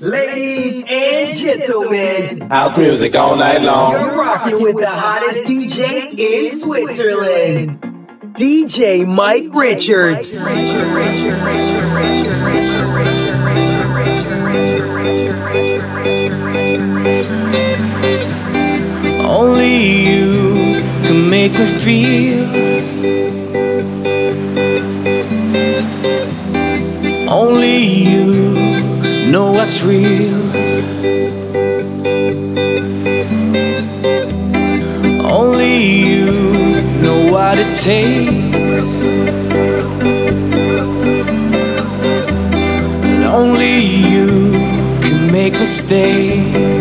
Ladies and gentlemen, house music all night long. You're rocking with the hottest DJ in Switzerland, DJ Mike Richards. Only you can make me feel know what's real. Only you know what it takes. And only you can make mistakes.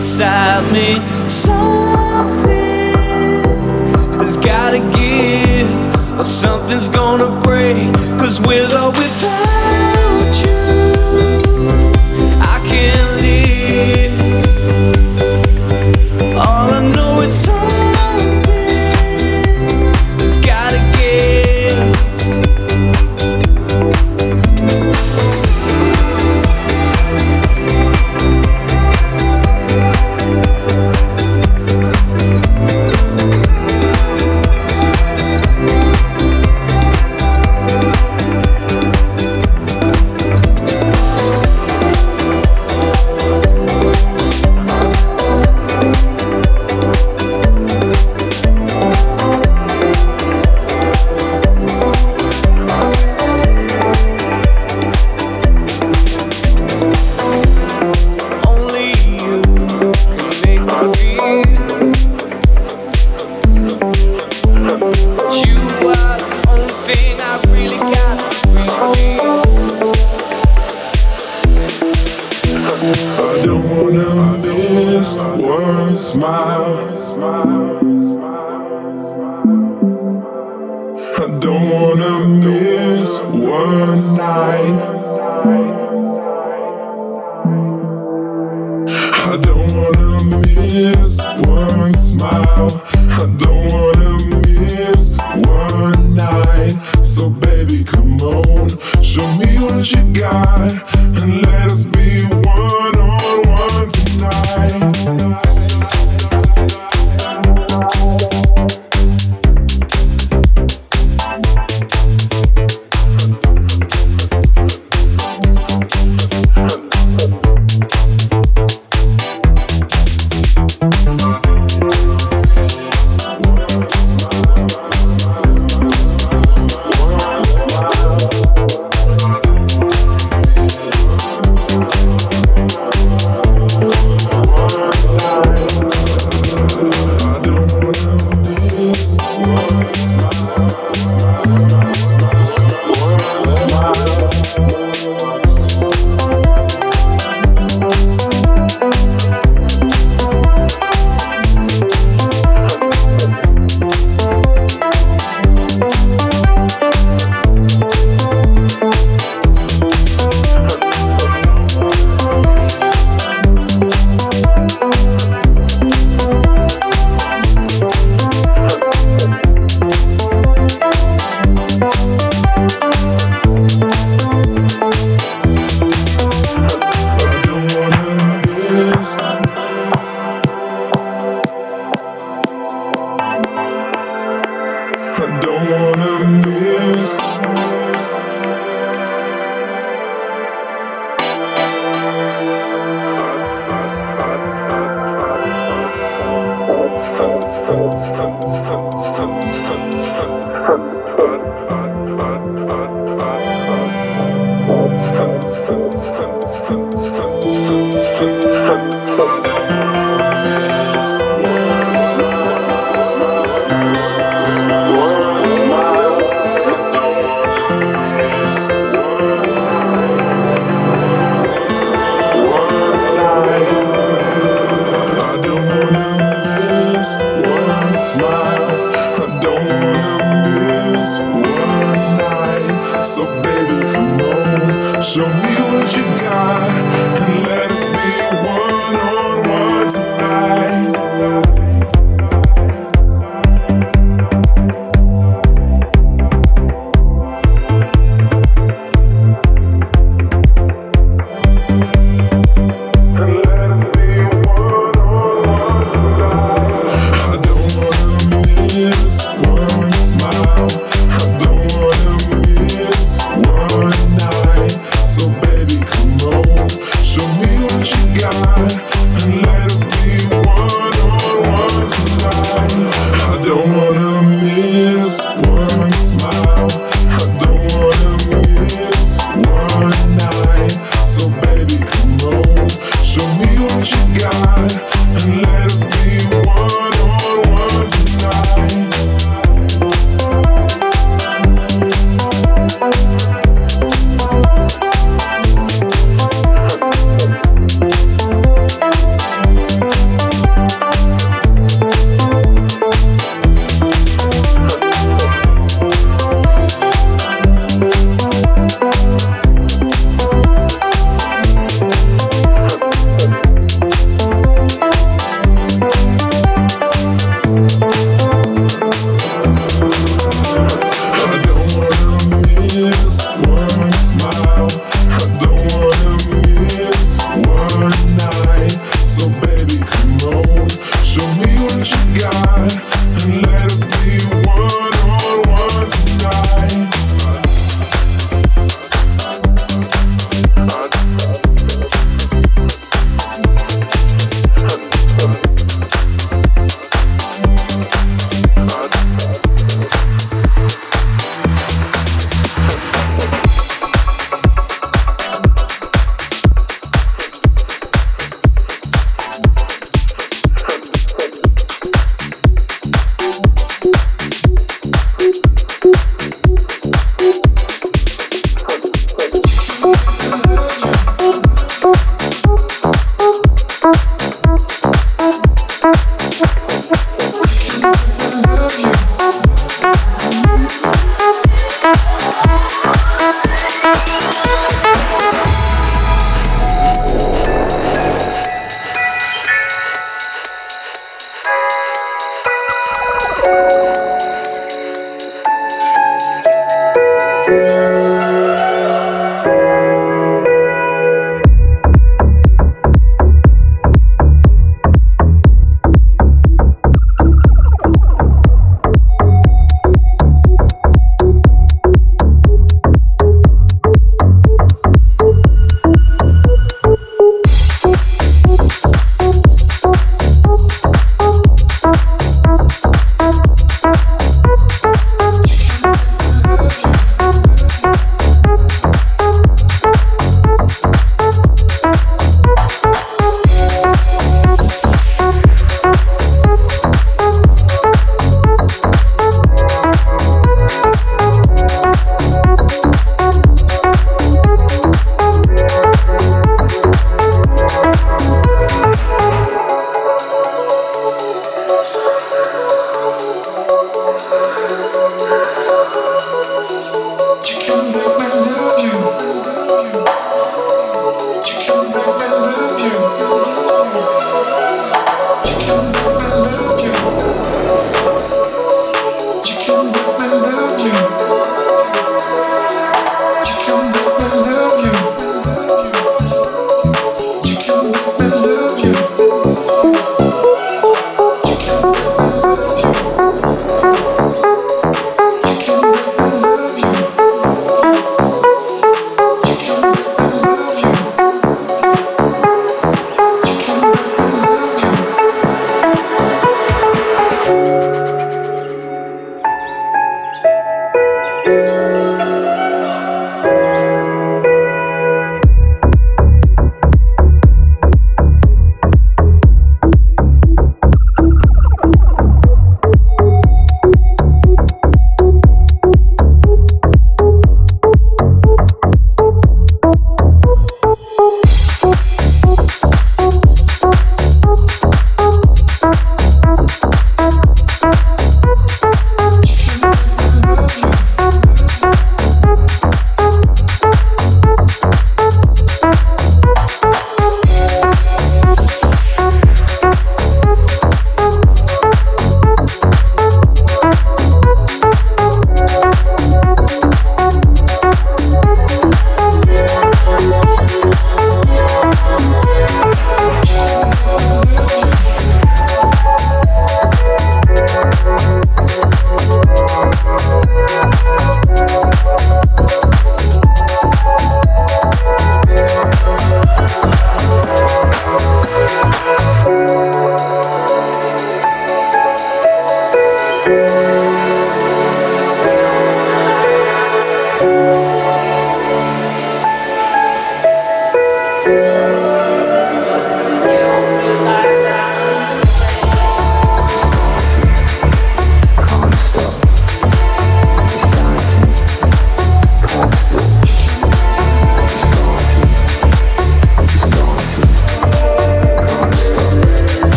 inside me. Something has gotta give, or something's gonna break. Cause with or without.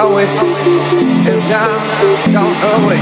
always is now, don't always.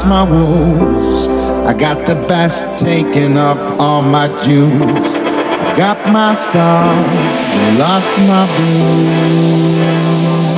lost my woes. I got the best taken off all my dues. I've got my stars, lost my blues.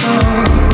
Oh.